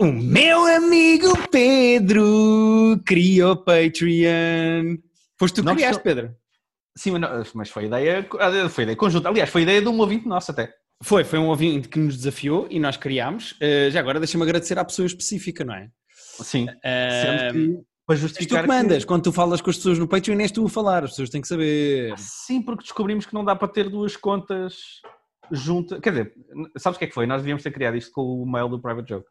O meu amigo Pedro criou Patreon. Foste tu que criaste, estou- Pedro? Sim, mas, foi ideia, foi ideia conjunta. Aliás, foi ideia de um ouvinte nosso até. Foi, foi um ouvinte que nos desafiou e nós criámos. Eh, já agora deixa-me agradecer à pessoa específica, não é? Sim. Sendo que, para és tu justificar que mandas. Quando tu falas com as pessoas no Patreon, és tu a falar. As pessoas têm que saber. Sim, porque descobrimos que não dá para ter duas contas juntas. Quer dizer, sabes o que é que foi? Nós devíamos ter criado isto com o mail do Private Joke.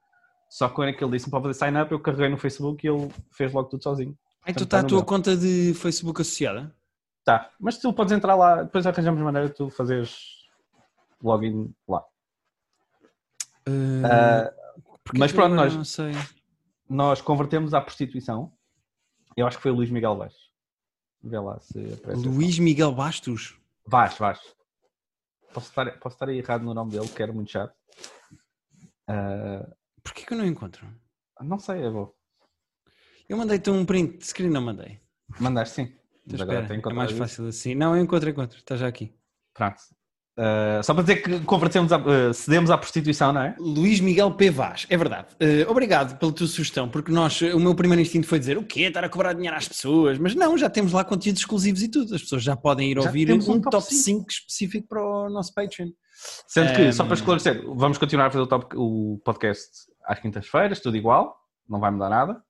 Só que quando é que ele disse para fazer sign up, eu carreguei no Facebook e ele fez logo tudo sozinho. Ai, tu está a tá no tua meu. conta de Facebook associada? Tá, mas tu podes entrar lá, depois arranjamos maneira de tu fazeres login lá. Ah, porque mas pronto, nós- nós convertemos à prostituição. Eu acho que foi o Luís Miguel Vaz. Vê lá se aparece. Luís Miguel Bastos. Vaz, Vaz. Posso estar, posso estar errado no nome dele, que era muito chato. Ah, Porquê que eu não encontro? não sei, eu vou. Eu mandei-te um print de screen, não mandei. Mandaste sim. Então, Mas agora espera, é mais fácil assim. Não, eu encontro, encontro. Está já aqui. Pronto. Ah, só para dizer que convertemos a, ah, cedemos à prostituição, não é? Luís Miguel P. Vaz, é verdade. Eh, obrigado pela tua sugestão, porque nós, o meu primeiro instinto foi dizer o quê? Estar a cobrar dinheiro às pessoas, mas não, já temos lá conteúdos exclusivos e tudo. As pessoas já podem ir Já ouvir um, um top, top 5 específico para o nosso Patreon. Sendo que, só Ahm. para esclarecer, vamos continuar a fazer o, top- o podcast às quintas-feiras, tudo igual, não vai mudar nada.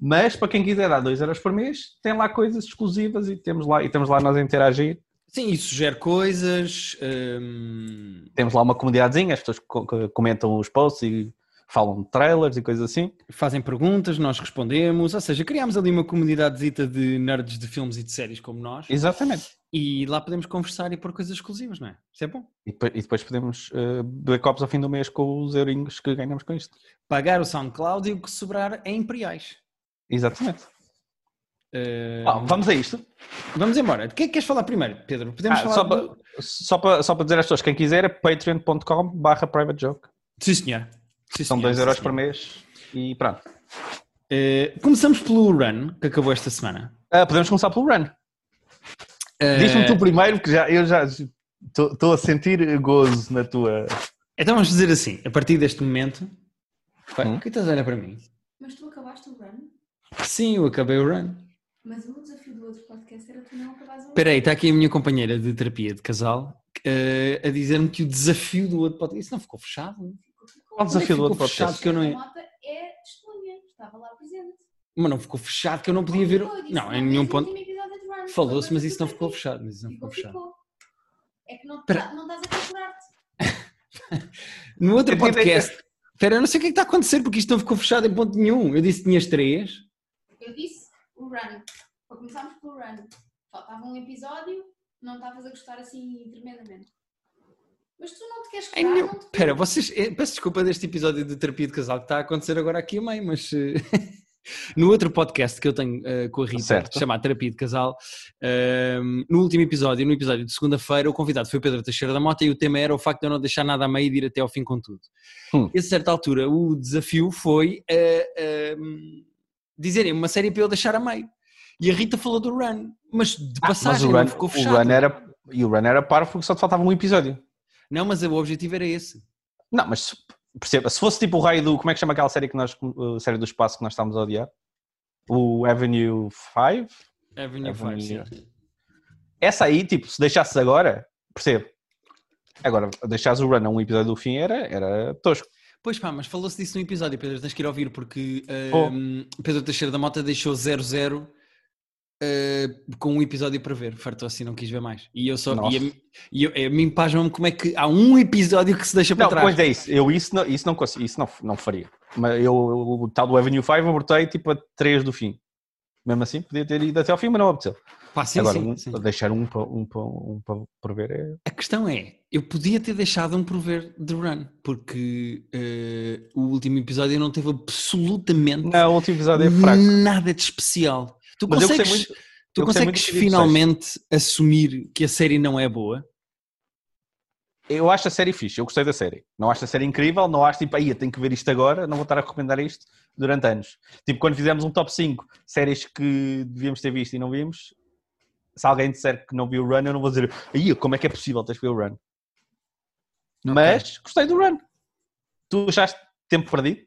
Mas para quem quiser dar 2 euros por mês, tem lá coisas exclusivas e temos lá, e temos lá nós a interagir. Sim, e sugere coisas. hum, Temos lá uma comunidadezinha, as pessoas co- co- comentam os posts e falam de trailers e coisas assim. fazem perguntas, nós respondemos, ou seja, criámos ali uma comunidadezita de nerds de filmes e de séries como nós Exatamente. E lá podemos conversar e pôr coisas exclusivas, não é? Isso é bom. E depois, e depois podemos uh, beber copos ao fim do mês com os eurinhos que ganhamos com isto. Pagar o SoundCloud e o que sobrar é imperiais. Exatamente. Uh, Ah, vamos a isto. Vamos embora. De que é que queres falar primeiro, Pedro? Podemos Ah, falar só, do- para, só, para, só para dizer às pessoas, quem quiser, é patreon.com barra private joke. Sim, senhor. Sim, São senhor, 2 sim, euros senhor. por mês e pronto. Uh, começamos pelo run, que acabou esta semana. Ah, podemos começar pelo run. Uh, Diz-me tu primeiro, porque já, eu já estou a sentir gozo na tua. Então vamos dizer assim, a partir deste momento... Vai, Hum. Por que estás a olhar para mim? Mas tu acabaste o run? Sim, eu acabei o run. Mas o desafio do outro podcast era tu não acabares o run. Espera aí, está aqui a minha companheira de terapia de casal eh, a dizer-me que o desafio do outro podcast. Isso não ficou fechado? Qual o desafio do outro fechado podcast? que eu não A é testemunha, estava lá presente. Mas não ficou fechado que eu não podia ver. Disse, Não, em nenhum ponto. Falou-se, mas isso não ficou fechado. Mas isso não ficou fechado. ficou. É que não, Espera. não estás a calcular-te. No outro podcast. Espera, eu não sei o que é que está a acontecer porque isto não ficou fechado em ponto nenhum. Eu disse que tinhas três. Eu disse o run. Para começarmos pelo run. Faltava um episódio, não estavas a gostar assim tremendamente. Mas tu não te queres meu- não te Espera, vocês. eh, Peço desculpa deste episódio de terapia de casal que está a acontecer agora aqui a meio, mas. No outro podcast que eu tenho eh, com a Rita, Certo. chamado Terapia de Casal, ehm, no último episódio, no episódio de segunda-feira, o convidado foi o Pedro Teixeira da Mota e o tema era o facto de eu não deixar nada a meio e de ir até ao fim com tudo. Hum. E a certa altura o desafio foi ehm, dizerem uma série para eu deixar a meio. E a Rita falou do Run, mas de Ah, mas passagem o não run, ficou o fechado. run era, e o run era parvo porque só te faltava um episódio. Não, mas o objetivo era esse. Não, mas perceba, se fosse tipo o raio do. Como é que chama aquela série que nós. A série do espaço que nós estávamos a odiar? O Avenue 5? Avenue Avenue- 5, sim. Essa aí, tipo, se deixasses agora, percebo. Agora, deixares o run a um episódio do fim era, era tosco. Pois pá, mas falou-se disso no episódio, Pedro, tens que ir ouvir, porque Oh. hum, Pedro Teixeira da Mota deixou 0-0 uh, com um episódio para ver, fartou assim, não quis ver mais. E eu só, Nossa. e a, e eu, a mim pasma-me como é que há um episódio que se deixa para Não, trás. pois é isso. Eu isso não, isso não consigo, isso não, não faria. Mas eu, o tal do Avenue 5, abortei tipo a 3 do fim. Mesmo assim, podia ter ido até ao fim, mas não apeteceu. Pá, sim, Agora, sim, um- sim. deixar um para um, para- um para ver é. A questão é, eu podia ter deixado um por ver The Run, porque uh, o último episódio não teve absolutamente Não, o último episódio é fraco. nada de especial. Tu Mas consegues, muito. tu consegues finalmente assumir que a série não é boa? Eu acho a série fixe, eu gostei da série. Não acho a série incrível, não acho tipo, aí eu tenho que ver isto agora, não vou estar a recomendar isto durante anos. Tipo, quando fizemos um top 5 séries que devíamos ter visto e não vimos, se alguém disser que não viu o Run, eu não vou dizer, aí como é que é possível teres que ver o Run? Mas gostei do Run. Tu achaste tempo perdido?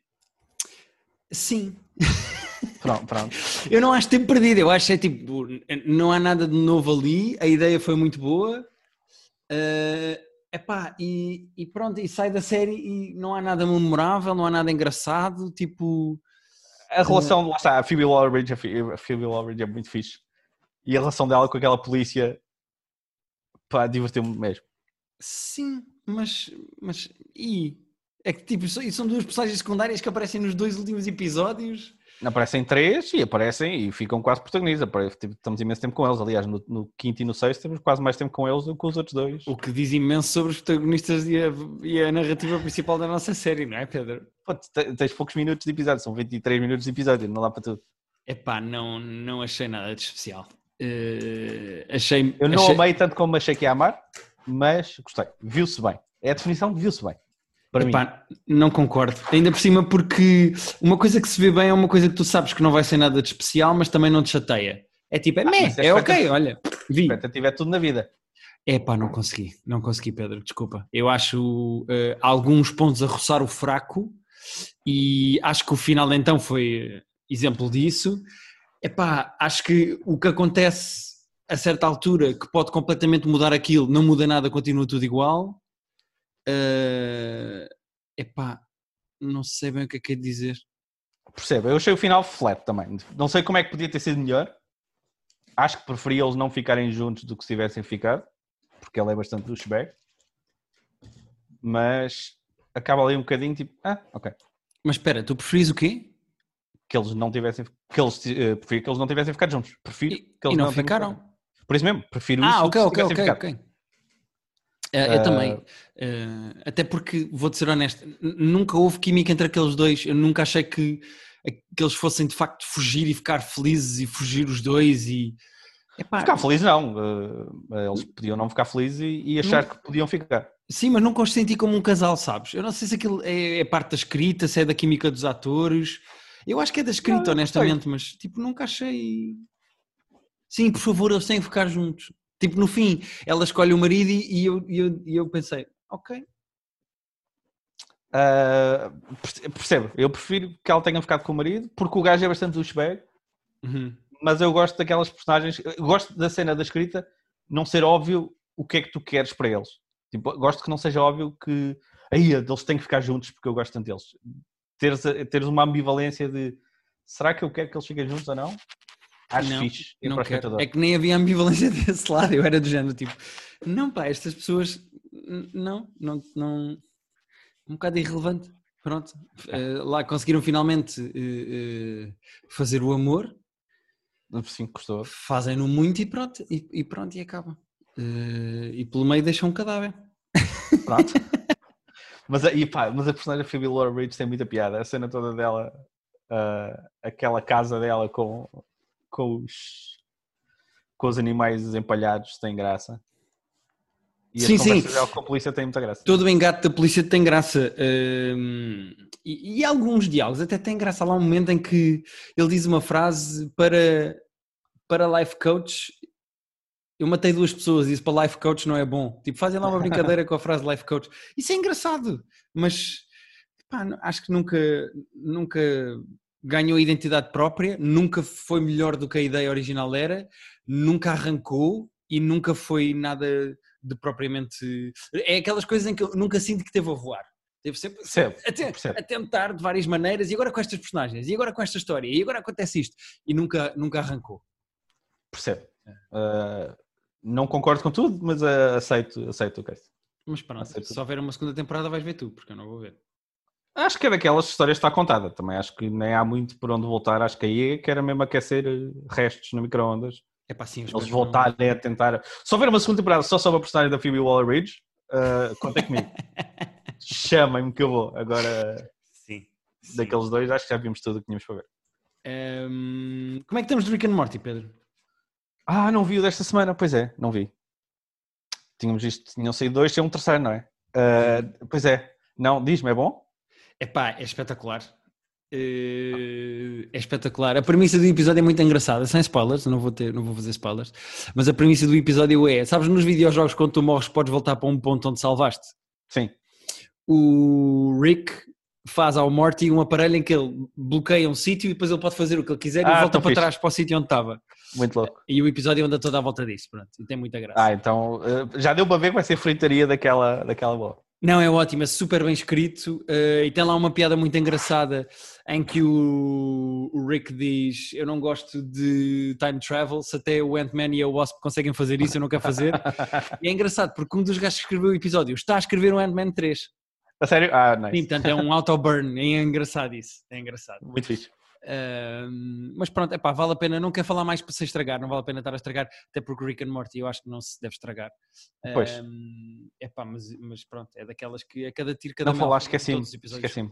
Sim. Pronto, pronto. Eu não acho tempo perdido, eu acho que é tipo, não há nada de novo ali, a ideia foi muito boa. Uh, epá, e, e pronto, e sai da série e não há nada memorável, não há nada engraçado, tipo. A relação, lá está, a Phoebe Waller-Bridge, a Phoebe é muito fixe. E a relação dela com aquela polícia, pá, divertiu-me mesmo. Sim, mas, mas e é que tipo, são duas personagens secundárias que aparecem nos dois últimos episódios. Aparecem três e aparecem e ficam quase protagonistas. Tipo, Estamos imenso tempo com eles. Aliás, no, no quinto e no sexto temos quase mais tempo com eles do que com os outros dois. O que diz imenso sobre os protagonistas e a, e a narrativa principal da nossa série, não é, Pedro? Pô, te- tens poucos minutos de episódio, são 23 minutos de episódio, não dá para tudo. Epá, não, não achei nada de especial. Eh, achei. Eu não achei... amei tanto como achei que ia amar, mas gostei. Viu-se bem. É a definição de viu-se bem. Para mim. Epá, não concordo. Ainda por cima, porque uma coisa que se vê bem é uma coisa que tu sabes que não vai ser nada de especial, mas também não te chateia. É tipo, é Ah, meh, é é ok, olha, vi. Expectativa é tudo na vida. Epá, não consegui, não consegui, Pedro, desculpa. Eu acho eh, alguns pontos a roçar o fraco e acho que o final então foi exemplo disso. Epá, acho que o que acontece a certa altura que pode completamente mudar aquilo, não muda nada, continua tudo igual. Eh, epá, não sei bem o que é que é dizer. Percebo, eu achei o final flat também. Não sei como é que podia ter sido melhor. Acho que preferia eles não ficarem juntos do que se tivessem ficado, porque ela é bastante douchebag. Mas acaba ali um bocadinho tipo, ah, ok. Mas espera, tu preferis o quê? Que eles não tivessem, que eles, eh, preferia que eles não tivessem ficado juntos. Prefiro E, que eles e não tenham ficaram? ficado. Por isso mesmo, prefiro isso Ah, do ok, que se ok, tivessem ok, ficado. ok. Eh, eu também. Eh, até porque, vou-te ser honesto, nunca houve química entre aqueles dois. Eu nunca achei que, que eles fossem de facto fugir e ficar felizes e fugir os dois e. Epá, Ficar feliz não. eh, eles podiam não ficar felizes e, e achar que podiam ficar. Sim, mas nunca os senti como um casal, sabes? Eu não sei se aquilo é, é parte da escrita, se é da química dos atores. Eu acho que é da escrita, Não, honestamente, mas tipo, nunca achei. Sim, por favor, eles têm que ficar juntos. Tipo, no fim, ela escolhe o marido e eu, eu, eu pensei, ok. Perce- percebo, eu prefiro que ela tenha ficado com o marido, porque o gajo é bastante douchebag, Uhum. mas eu gosto daquelas personagens, gosto da cena da escrita não ser óbvio o que é que tu queres para eles. Tipo, gosto que não seja óbvio que aí eles têm que ficar juntos porque eu gosto tanto deles. Teres, teres uma ambivalência de será que eu quero que eles fiquem juntos ou não? Acho Não, fixe. Não quero. É que nem havia ambivalência desse lado, eu era do género, tipo, não pá, estas pessoas, não, não, não, um bocado irrelevante, pronto. Eh, lá conseguiram finalmente eh, eh, fazer o amor, Sim, gostou. fazem-no muito e pronto, e, e pronto, e acaba. E pelo meio deixam um cadáver. Pronto. mas, a- e, pá, mas a personagem Phoebe Waller-Bridge tem muita piada. A cena toda dela, ah, aquela casa dela com, com, os, com os animais empalhados tem graça. E Sim, sim. com a polícia tem muita graça. Todo o engate da polícia tem graça. hum, e, e alguns diálogos até tem graça. Há lá um momento em que ele diz uma frase para, para life coach. Eu matei duas pessoas, isso para life coach não é bom. Tipo, fazem lá uma brincadeira com a frase life coach. Isso é engraçado, mas pá, acho que nunca, nunca ganhou identidade própria, nunca foi melhor do que a ideia original era, nunca arrancou e nunca foi nada de propriamente. É aquelas coisas em que eu nunca sinto que teve a voar. Teve sempre Percebo, a, te- a tentar de várias maneiras, e agora com estas personagens, e agora com esta história, e agora acontece isto, e nunca, nunca arrancou. Percebo. Ah, não concordo com tudo, mas ah, aceito, aceito o case. Mas pronto, Aceito. se houver uma segunda temporada vais ver tu, porque eu não vou ver. Acho que é daquelas histórias que está contada. Também acho que nem há muito por onde voltar. Acho que aí é que era mesmo aquecer eh, restos no micro-ondas. É para sim, Eles voltarem a tentar. Se houver uma segunda temporada só sobre a personagem da Phoebe Waller-Bridge, uh, contem comigo. Chamem-me que eu vou. Agora. Sim. sim. daqueles dois, acho que já vimos tudo o que tínhamos para ver. Ehm, como é que estamos de Rick and Morty, Pedro? Ah, não vi o desta semana. Pois é, não vi. Tínhamos isto, tinham saído dois, tinha um terceiro, não é? Uh, pois é. Não, diz-me, é bom? Epá, é espetacular. Eh, É espetacular. A premissa do episódio é muito engraçada, sem spoilers, não vou, ter, não vou fazer spoilers, mas a premissa do episódio é: sabes, nos videojogos, quando tu morres, podes voltar para um ponto onde salvaste. Sim. O Rick faz ao Morty um aparelho em que ele bloqueia um sítio e depois ele pode fazer o que ele quiser e Ah, volta tão para fixe. trás para o sítio onde estava. Muito louco. E o episódio anda todo à volta disso, pronto. E tem muita graça. Ah, então eh, já deu para ver que vai ser fritaria daquela, daquela bola. Não, é ótimo, é super bem escrito eh, e tem lá uma piada muito engraçada em que o, o Rick diz eu não gosto de time travel, se até o Ant-Man e a Wasp conseguem fazer isso, eu não quero fazer. e é engraçado porque um dos gajos que escreveu o episódio está a escrever um Ant-Man 3. A sério? Ah, Sim, nice. portanto é um auto-burn, é engraçado isso, é engraçado. Muito fixe. Mas pronto, epá, vale a pena, não quero falar mais para se estragar, não vale a pena estar a estragar, até porque Rick and Morty eu acho que não se deve estragar. Pois. Ahm, epá, mas, mas pronto, é daquelas que a cada tiro, cada Não mel, falaste, esqueci-me, esqueci-me.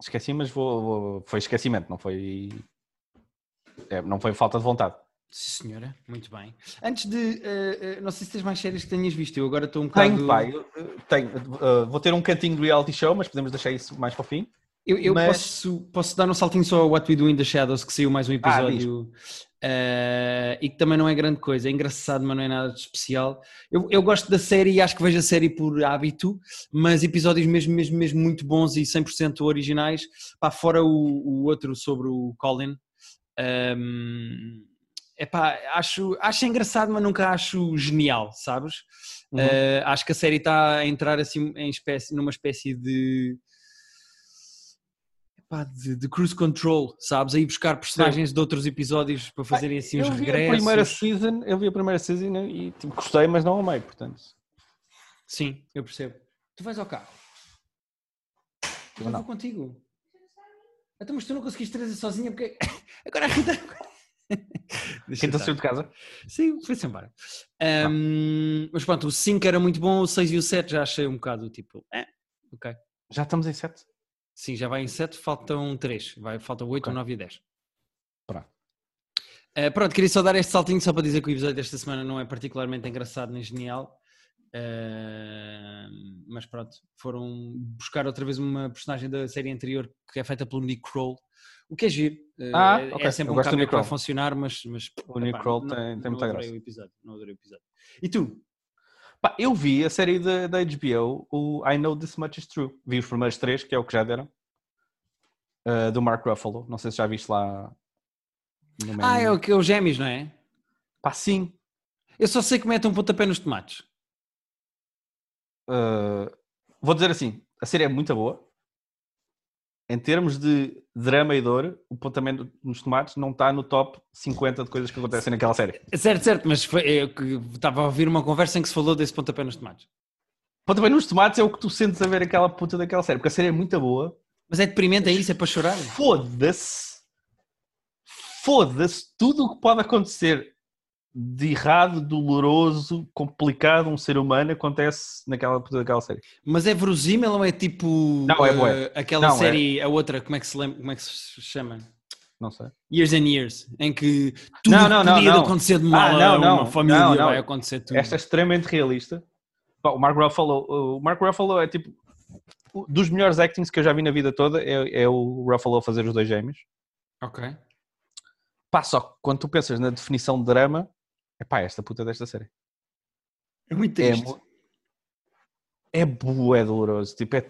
Esqueci, mas vou, vou- foi esquecimento, não foi. é, não foi falta de vontade. Sim senhora, muito bem. Antes de, eh, eh, não sei se tens mais séries que tenhas visto, eu agora estou um bocado... Tenho, pai. Tenho. Uh, vou ter um cantinho de reality show, mas podemos deixar isso mais para o fim. Eu, eu Mas- posso, posso dar um saltinho só ao What We Do in the Shadows, que saiu mais um Ah, episódio eh, e que também não é grande coisa, é engraçado, mas não é nada de especial. Eu, eu gosto da série e acho que vejo a série por hábito, mas episódios mesmo, mesmo, mesmo muito bons e 100% originais. Pá, fora o, o outro sobre o Colin. ehm, epá, acho, acho engraçado, mas nunca acho genial, sabes? Uhum. Eh, acho que a série está a entrar assim em espécie, numa espécie de, epá, de, de cruise control, sabes? Aí buscar personagens de outros episódios para fazerem assim eu a regressos. primeira season, eu vi a primeira season e tipo, gostei, mas não amei, portanto. Sim, eu percebo. Tu vais ao carro. Eu não. vou contigo. Então, mas tu não conseguiste trazer sozinha porque. Agora a Rita. Estar. saiu de casa? Sim, foi-se embora. Ahm, mas pronto, o 5 era muito bom, o 6 e o 7 já achei um bocado tipo. É, ok. Já estamos em 7. Sim, já vai em 7, faltam 3. Vai, faltam 8, Ok. 9 e 10. Pronto. Uh, pronto, queria só dar este saltinho só para dizer que o episódio desta semana não é particularmente engraçado nem genial. Uh, mas pronto, foram buscar outra vez uma personagem da série anterior que é feita pelo Nick Kroll, o que é giro. Uh, Ah, é, ok. é sempre Eu um Nick que vai funcionar, mas, mas O Nick Kroll tem- tem não muita graça. O episódio, não adorei o episódio. E tu? Pá, eu vi a série da da HBO, o I Know This Much Is True. Vi os primeiros três, que é o que já deram. Uh, do Mark Ruffalo. Não sei se já viste lá. Ah, é o que é os gêmeos, não é? Pá, sim. Eu só sei que mete um pontapé nos tomates. Uh, vou dizer assim: a série é muito boa. Em termos de drama e dor, o pontamento nos tomates não está no top 50 de coisas que acontecem naquela série. Certo, certo, mas foi, eu que estava a ouvir uma conversa em que se falou desse pontapé nos tomates. Pontapé nos tomates é o que tu sentes a ver aquela puta daquela série, porque a série é muito boa. Mas é deprimente, é isso? É para chorar? Foda-se. Foda-se tudo o que pode acontecer de errado, doloroso, complicado um ser humano acontece naquela puta daquela série. Mas é verosímil ou é tipo Não, é bué. aquela Não, é- série, a outra, como é que se lembra, como é que se chama? Não sei. Years and Years, em que tudo Não, não, não, podia não. acontecer de mal Ah, a não, uma não, família não, não. vai acontecer tudo. Esta é extremamente realista. O Mark Ruffalo, o Mark Ruffalo é tipo dos melhores actings que eu já vi na vida toda é, é o Ruffalo a fazer os dois gêmeos. Ok. Pá, só que quando tu pensas na definição de drama, é pá, esta puta desta série. É muito É, triste. mu- é bué doloroso, tipo, é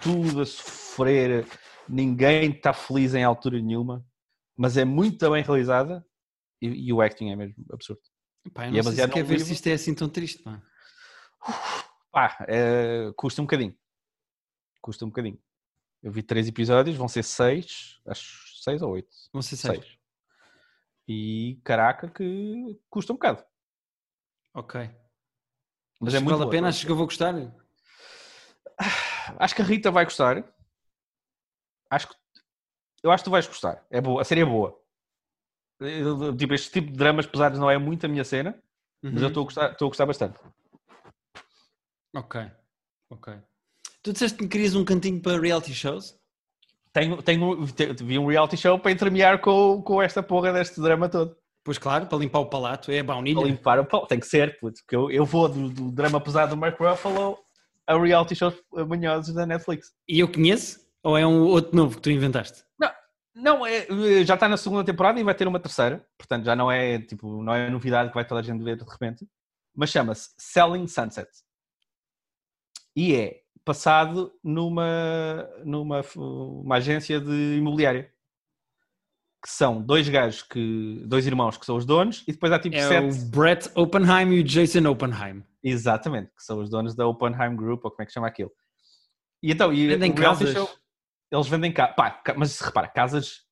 tudo a sofrer, ninguém está feliz em altura nenhuma, mas é muito bem realizada e, e o acting é mesmo absurdo. Pá, eu e não é sei se quer ver livro. se isto é assim tão triste, pá. Pá, é, custa um bocadinho. Custa um bocadinho. Eu vi três episódios, vão ser seis, acho seis ou oito. Vão ser seis. Seis. E caraca que custa um bocado. Ok. Mas é muito vale a boa. pena? Achas que eu vou gostar? Acho que a Rita vai gostar. Acho que eu acho que tu vais gostar. É boa, a série é boa. Eu- Tipo, este tipo de dramas pesados não é muito a minha cena, mas eu Uhum. estou a gostar, estou a gostar bastante. Ok. Ok. Tu disseste que querias um cantinho para reality shows? Tenho, tenho, te- vi um reality show para intermear com, com esta porra deste drama todo. Pois claro, para limpar o palato. É a Para baunilha. limpar o pau. Tem que ser, puto, porque eu, eu vou do, do drama pesado do Mark Ruffalo a reality shows manhosos da Netflix. E eu conheço? Ou é um outro novo que tu inventaste? Não, é, já está na segunda temporada e vai ter uma terceira, portanto já não é tipo, não é novidade que vai toda a gente ver de repente, mas chama-se Selling Sunset. E é passado numa, numa uma agência de imobiliária. Que são dois gajos, que, dois irmãos que são os donos, e depois há tipo É sete. o Brett Oppenheim e o Jason Oppenheim. Exatamente, que são os donos da Oppenheim Group, ou como é que chama aquilo. E então, e Vendem casas. show, eles vendem casas. Mas se repara, casas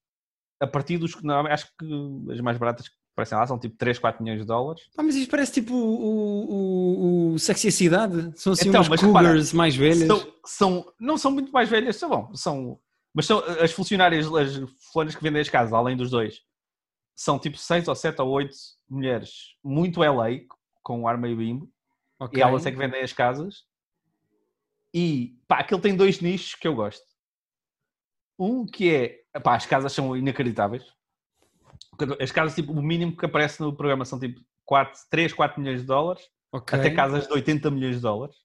a partir dos. Não, acho que as mais baratas que parecem lá são tipo 3, 4 milhões de dólares. Ah, mas isto parece tipo o, o, o Sexy Cidade. São assim Então, umas cougars mais velhas. São, são- não são muito mais velhas, são bom, são, mas são as funcionárias, as fulanas que vendem as casas, além dos dois, são tipo 6 ou 7 ou 8 mulheres muito LA, com arma e bimbo, Ok. e elas é que vendem as casas. E pá, aquele tem dois nichos que eu gosto. Um que é, pá, as casas são inacreditáveis. As casas, tipo, o mínimo que aparece no programa são tipo 4, 3, 4 milhões de dólares, Ok. até casas de 80 milhões de dólares.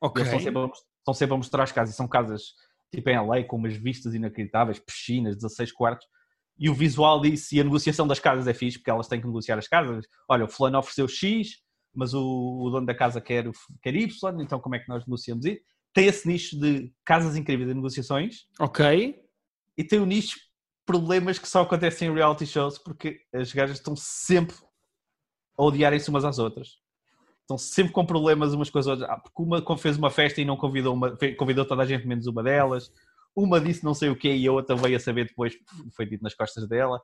Ok. Eles estão sempre, a, mostrar as casas. E são casas tipo em LA com umas vistas inacreditáveis, piscinas, 16 quartos. E o visual disso e a negociação das casas é fixe, porque elas têm que negociar as casas. Olha, o fulano ofereceu X, mas o, o dono da casa quer, quer Y, então como é que nós negociamos isso? Tem esse nicho de casas incríveis de negociações Ok. e tem o nicho problemas que só acontecem em reality shows porque as gajas estão sempre a odiarem-se umas às outras. Estão sempre com problemas umas com as outras. Ah, porque uma fez uma festa e não convidou, uma, convidou toda a gente menos uma delas. Uma disse não sei o quê e a outra veio a saber depois, foi dito nas costas dela.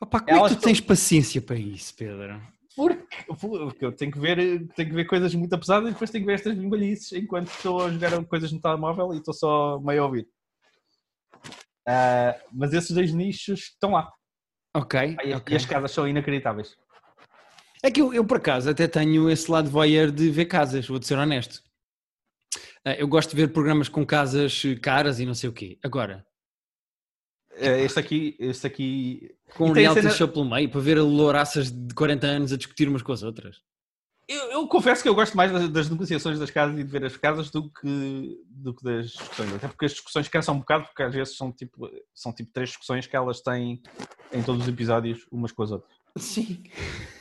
Opa, como é Elas que tu tens paciência para isso, Pedro? Porque, porque eu tenho que, ver, tenho que ver coisas muito pesadas e depois tenho que ver estas bimbalhices enquanto estou a jogar coisas no telemóvel e estou só meio a ouvir. Ah, mas esses dois nichos estão lá. Ok. E, ok. e as casas são inacreditáveis. É que eu, eu, por acaso, até tenho esse lado voyeur de ver casas, vou-te ser honesto. Ah, Eu gosto de ver programas com casas caras e não sei o quê. Agora, Este aqui, este aqui. com um reality cena- show pelo meio, para ver louraças de 40 anos a discutir umas com as outras. Eu, eu confesso que eu gosto mais das, das negociações das casas e de ver as casas do que, do que das discussões. Até porque as discussões cansam um bocado, porque às vezes são tipo, são tipo três discussões que elas têm em todos os episódios, umas com as outras. Sim.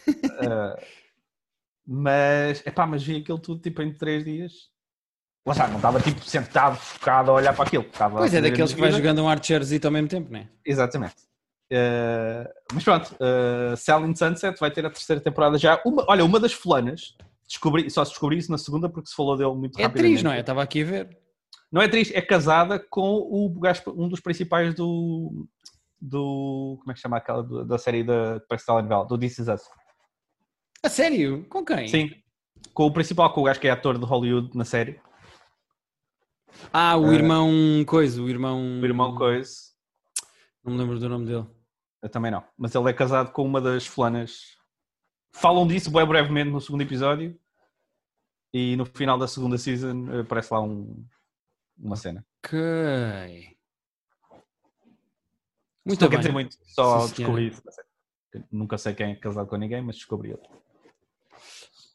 Eh, mas, epá, mas vi aquilo tudo tipo em três dias. Lá está, não estava tipo sentado, focado a olhar para aquilo. Estava Pois é, daqueles que vai jogando um Archerzito ao mesmo tempo, não é? Exatamente. Eh, mas pronto, uh, Selling Sunset vai ter a terceira temporada já. Uma, olha, uma das fulanas, descobri, só se descobri isso na segunda porque se falou dele muito É rapidamente. atriz, não é? Estava aqui a ver. Não é atriz, é casada com o um dos principais do. do como é que chama aquela do- da série da parece telenovela, do This Is Us. A sério? Com quem? Sim. Com o principal, com o gajo que é ator de Hollywood na série, Ah, o Eh, irmão coisa, o irmão... o irmão Coisa. Não me lembro do nome dele. Eu também não. Mas ele é casado com uma das fulanas. Falam disso bem brevemente no segundo episódio. E no final da segunda season eh, aparece lá um- uma cena. Ok. Muito não bem. quer dizer muito, só Sim, descobri isso. Nunca sei quem é casado com ninguém, mas descobri ele.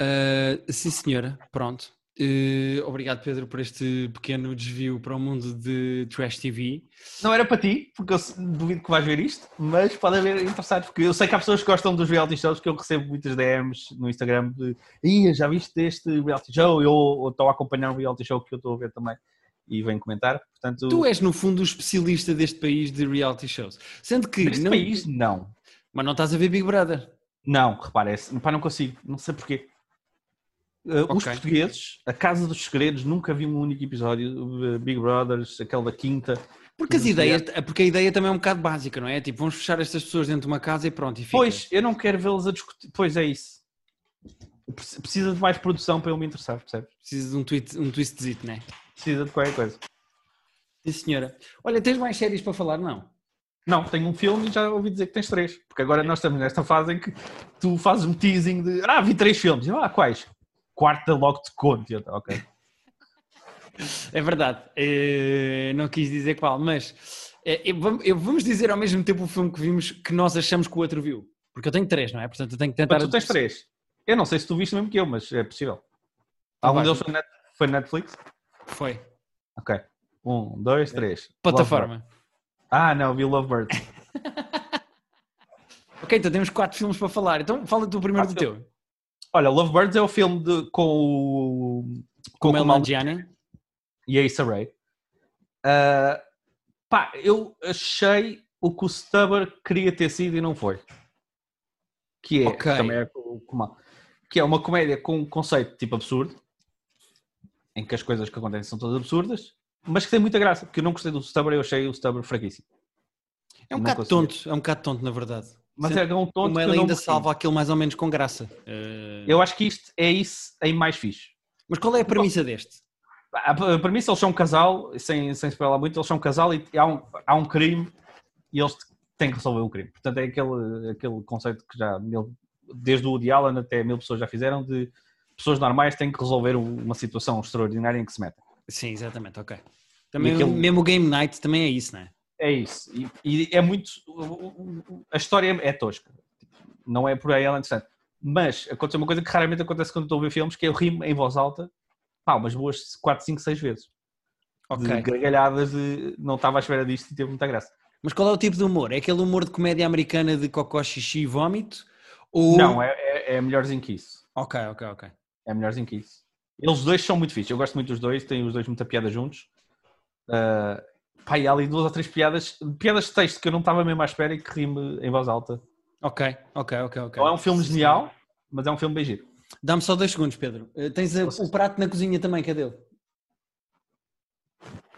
Ah, sim, senhora. Pronto. Eh, obrigado, Pedro, por este pequeno desvio para o mundo de Trash TV. Não era para ti, porque eu duvido que vais ver isto, mas pode haver interessados, porque eu sei que há pessoas que gostam dos reality shows, que eu recebo muitas DMs no Instagram de Ia, já viste este reality show? Eu ou estou a acompanhar um reality show que eu estou a ver também e vem comentar. Portanto, Tu és, no fundo, o especialista deste país de reality shows. Sendo que. neste não- país, não. Mas não estás a ver Big Brother. Não, repara, é, não consigo, não sei porquê. Uh, Os Ok. portugueses, a Casa dos Segredos, nunca vi um único episódio. uh, Big Brothers, aquele da quinta. Porque, as ideias, porque a ideia também é um bocado básica, não é? Tipo, vamos fechar estas pessoas dentro de uma casa e pronto, e fica. Pois, eu não quero vê-los a discutir. Pois é isso. Preci- Precisa de mais produção para eu me interessar, percebes? Precisa de um, tweet, um twistzito, não é? Precisa de qualquer coisa. Sim, senhora. Olha, tens mais séries para falar? Não. Não, tenho um filme e já ouvi dizer que tens três. Porque agora nós estamos nesta fase em que tu fazes um teasing de ah, vi três filmes. Eu, ah, quais? Quarta logo te conto. E Eu, ok. É verdade. Eh, não quis dizer qual, mas eh, eu vamos dizer ao mesmo tempo o filme que vimos que nós achamos que o outro viu. Porque eu tenho três, não é? Portanto, eu tenho que tentar. Mas tu tens três. Eu não sei se tu viste o mesmo que eu, mas é possível. Algum deles foi, net, foi Netflix? Foi. Ok. Um, dois, três. Plataforma. Lovebird. Ah, não, vi Lovebird. Ok, então temos quatro filmes para falar. Então fala tu primeiro do teu. Olha, Lovebirds é o filme de, com o. Com o Kumail Mel Nanjiani. e a Issa Rae. Uh, pá, eu achei o que o Stubber queria ter sido e não foi. Que é, Ok. também é o como- que é uma comédia com um conceito tipo absurdo, em que as coisas que acontecem são todas absurdas, mas que tem muita graça, porque eu não gostei do Stubber, eu achei o Stubber fraquíssimo. É um bocado tonto, é um bocado tonto, na verdade. Mas Sendo é um tonto o que eu Mel não ainda gostei. salva aquilo mais ou menos com graça. Eh, Eu acho que isto é isso em mais fixe. Mas qual é a premissa deste? A premissa, eles são um casal, sem, sem spoiler muito, eles são um casal e há um, há um crime e eles têm que resolver o crime. Portanto, é aquele, aquele conceito que já, mil- desde o Woody Allen até mil pessoas já fizeram, de pessoas normais têm que resolver um- uma situação extraordinária em que se metem. Sim, exatamente, ok. Também, aquele- Mesmo o Game Night também é isso, não é? É isso. E, e é muito. A história é tosca. Não é por aí ela interessante. Mas aconteceu uma coisa que raramente acontece quando estou a ver filmes, que é eu rimo em voz alta, pá, umas boas 4, 5, 6 vezes. Ok. De gargalhadas de não estava à espera disto e teve muita graça. Mas qual é o tipo de humor? É aquele humor de comédia americana de cocó, xixi e vómito? Ou... Não, é, é, é melhorzinho que isso. Ok, ok, ok. É melhorzinho que isso. Eles dois são muito fixos. Eu gosto muito dos dois, têm os dois muita piada juntos. Uh, pá, e há ali duas ou três piadas, piadas de texto que eu não estava mesmo à espera e que rime em voz alta. Ok, ok, ok, ok. Não é um filme genial, mas é um filme bem giro. Dá-me só dois segundos, Pedro. Eh, tens a- o prato na cozinha também, cadê ele?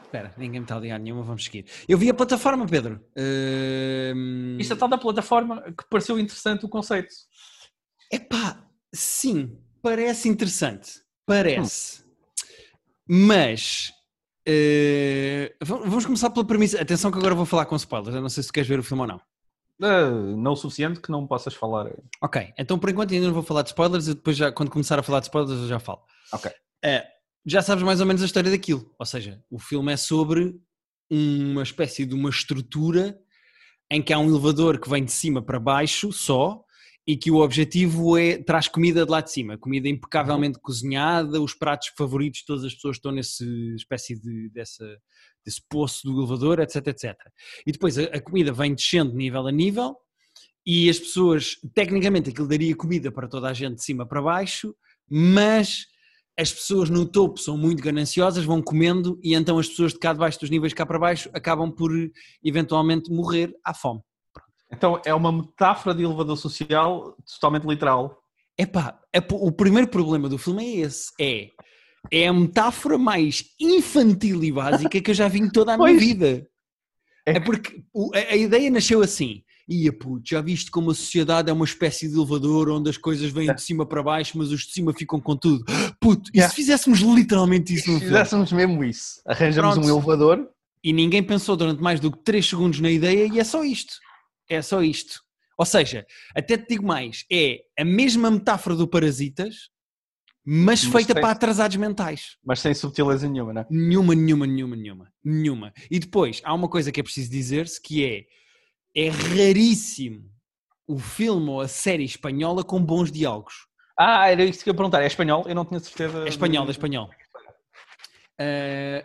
Espera, ninguém me está a ligar nenhuma, vamos seguir. Eu vi a plataforma, Pedro. Ehm, Isto é tal da plataforma que pareceu interessante o conceito. Epá, sim, parece interessante. Parece. Mas. Eh, va- vamos começar pela premissa. Atenção que agora vou falar com spoilers. Eu não sei se tu queres ver o filme ou não. Uh, não o suficiente que não possas falar. Ok, então por enquanto ainda não vou falar de spoilers. E depois, já, quando começar a falar de spoilers, eu já falo. Ok. Eh, já sabes mais ou menos a história daquilo. Ou seja, o filme é sobre uma espécie de uma estrutura em que há um elevador que vem de cima para baixo só e que o objetivo é traz comida de lá de cima, comida impecavelmente cozinhada, os pratos favoritos de todas as pessoas estão nesse espécie de dessa, desse poço do elevador, etc, etc. E depois a, a comida vem descendo de nível a nível e as pessoas, tecnicamente aquilo daria comida para toda a gente de cima para baixo, mas as pessoas no topo são muito gananciosas, vão comendo e então as pessoas de cá de baixo dos níveis cá para baixo acabam por eventualmente morrer à fome. Então é uma metáfora de elevador social totalmente literal. Epá, é o primeiro problema do filme é esse, é, é a metáfora mais infantil e básica que eu já vi em toda a minha Pois. vida. É É porque a, a ideia nasceu assim, ia puto, já viste como a sociedade é uma espécie de elevador onde as coisas vêm de cima para baixo, mas os de cima ficam com tudo. Puto, e Yeah. se fizéssemos literalmente isso no Se filme? fizéssemos mesmo isso, arranjamos Pronto. um elevador. E ninguém pensou durante mais do que 3 segundos na ideia e é só isto. É só isto. Ou seja, até te digo mais, é a mesma metáfora do Parasitas, mas Mas feita tem- para atrasados mentais. Mas sem subtileza nenhuma, não é? Nenhuma, nenhuma, nenhuma, nenhuma, nenhuma. E depois, há uma coisa que é preciso dizer-se que é, é raríssimo o filme ou a série espanhola com bons diálogos. Ah, era isto que eu ia perguntar. É espanhol? Eu não tinha certeza. É espanhol, é de- espanhol. Uh,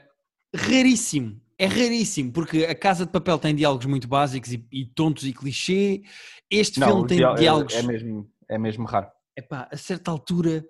raríssimo, é raríssimo, porque a Casa de Papel tem diálogos muito básicos e, e tontos e clichê. Este Não, filme tem diá- é- diálogos. É, mesmo, é mesmo raro. Epá, a certa altura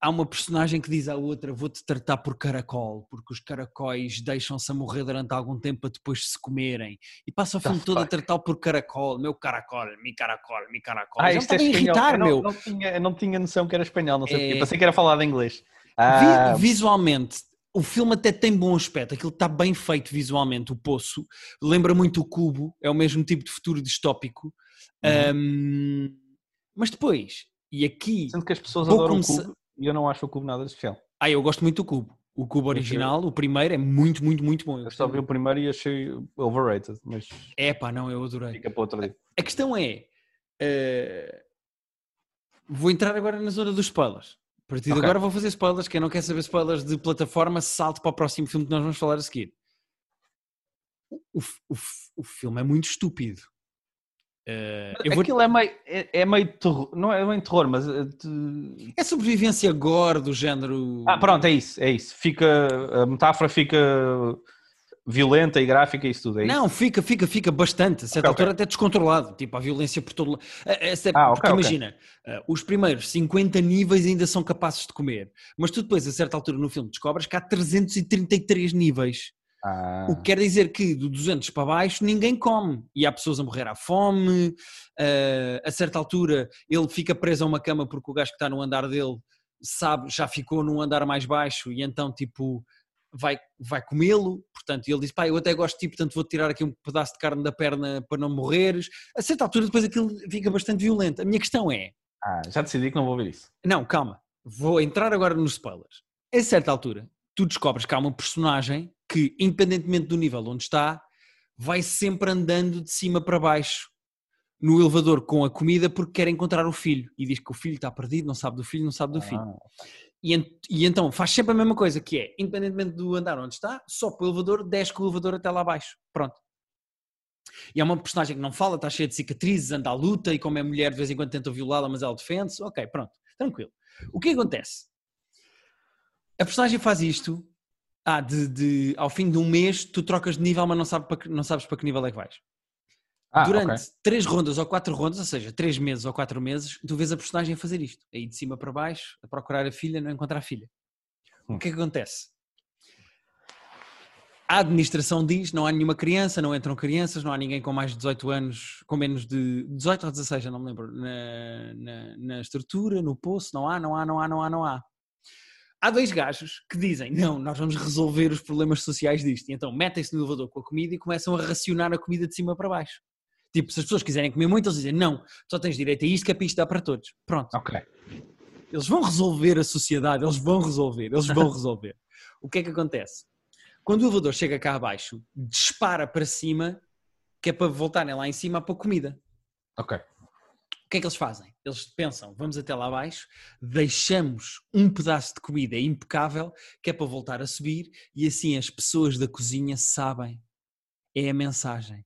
há uma personagem que diz à outra: Vou-te tratar por caracol, porque os caracóis deixam-se a morrer durante algum tempo para depois se comerem. E passa o filme todo a tratar por caracol, meu caracol, mi caracol, mi caracol. Ah, Já isto é a espanhol. irritar, eu não, meu. Não tinha, não tinha noção que era espanhol, não sei É- porquê. Pensei que era falado em inglês. Ah, visualmente, o filme até tem bom aspecto, aquilo está bem feito visualmente, o poço, lembra muito o cubo, é o mesmo tipo de futuro distópico. Uhum. Ahm, mas depois, e aqui, Sendo que as pessoas adoram começar- o cubo e eu não acho o cubo nada de especial. ah, eu gosto muito do cubo. O cubo original, o primeiro, é muito, muito, muito bom. Eu Eu só vi o primeiro e achei overrated, mas É pá, não, eu adorei. fica para outro dia. A questão é. eh, vou entrar agora na zona dos spoilers. A partir de Ok. agora vou fazer spoilers. Quem não quer saber spoilers de plataforma, salte para o próximo filme que nós vamos falar a seguir. O, o, o, filme é muito estúpido. Eu vou- Aquilo é meio, é, é meio terror, não é meio terror, mas. eh, de- É sobrevivência gore do género. Ah, pronto, é isso, é isso. Fica, a metáfora fica violenta e gráfica e isso tudo, é isso? Não, fica, fica, fica bastante. A certa Ok, ok. altura até descontrolado. Tipo, a violência por todo lado. É, é, é, Ah, porque ok, ok. imagina, eh, os primeiros 50 níveis ainda são capazes de comer. Mas tu depois, a certa altura no filme, descobres que há 333 níveis. Ah, O que quer dizer que do 200 para baixo ninguém come. E há pessoas a morrer à fome. eh, a certa altura ele fica preso a uma cama porque o gajo que está no andar dele sabe, já ficou num andar mais baixo e então tipo vai, vai comê-lo. Portanto, ele diz: pá, eu até gosto de ti, portanto vou tirar aqui um pedaço de carne da perna para não morreres. A certa altura depois aquilo fica bastante violento. A minha questão é: ah, já decidi que não vou ver isso. não, calma. Vou entrar agora nos spoilers. A certa altura, tu descobres que há uma personagem que, independentemente do nível onde está, vai sempre andando de cima para baixo no elevador com a comida porque quer encontrar o filho. E diz que o filho está perdido, não sabe do filho, não sabe do filho. Ah, E, e então faz sempre a mesma coisa, que é, independentemente do andar onde está, só para o elevador, desce com o elevador até lá abaixo. Pronto. E é uma personagem que não fala, está cheia de cicatrizes, anda à luta e como é mulher de vez em quando tenta violá-la, mas ela defende-se. Ok, pronto, tranquilo. O que acontece? A personagem faz isto, ah, de, de- ao fim de um mês tu trocas de nível, mas não, sabe para que- não sabes para que nível é que vais. Ah, Durante ok. três rondas ou quatro rondas, ou seja, três meses ou quatro meses, tu vês a personagem a fazer isto, aí de cima para baixo, a procurar a filha, não encontrar a filha. O Hum. que é que acontece? A administração diz, não há nenhuma criança, não entram crianças, não há ninguém com mais de 18 anos, com menos de 18 ou 16, já não me lembro, na, na, na estrutura, no poço, não há, não há, não há, não há, não há. Há dois gajos que dizem, não, nós vamos resolver os problemas sociais disto. E então metem-se no elevador com a comida e começam a racionar a comida de cima para baixo. Tipo, se as pessoas quiserem comer muito, eles dizem, não, só tens direito a isto que é para isto dar para todos. Pronto. Ok. Eles vão resolver a sociedade, eles vão resolver, eles vão resolver. o que é que acontece? Quando o elevador chega cá abaixo, dispara para cima, que é para voltarem lá em cima para a comida. Ok. O que é que eles fazem? Eles pensam, vamos até lá abaixo, deixamos um pedaço de comida impecável, que é para voltar a subir, e assim as pessoas da cozinha sabem. É a mensagem.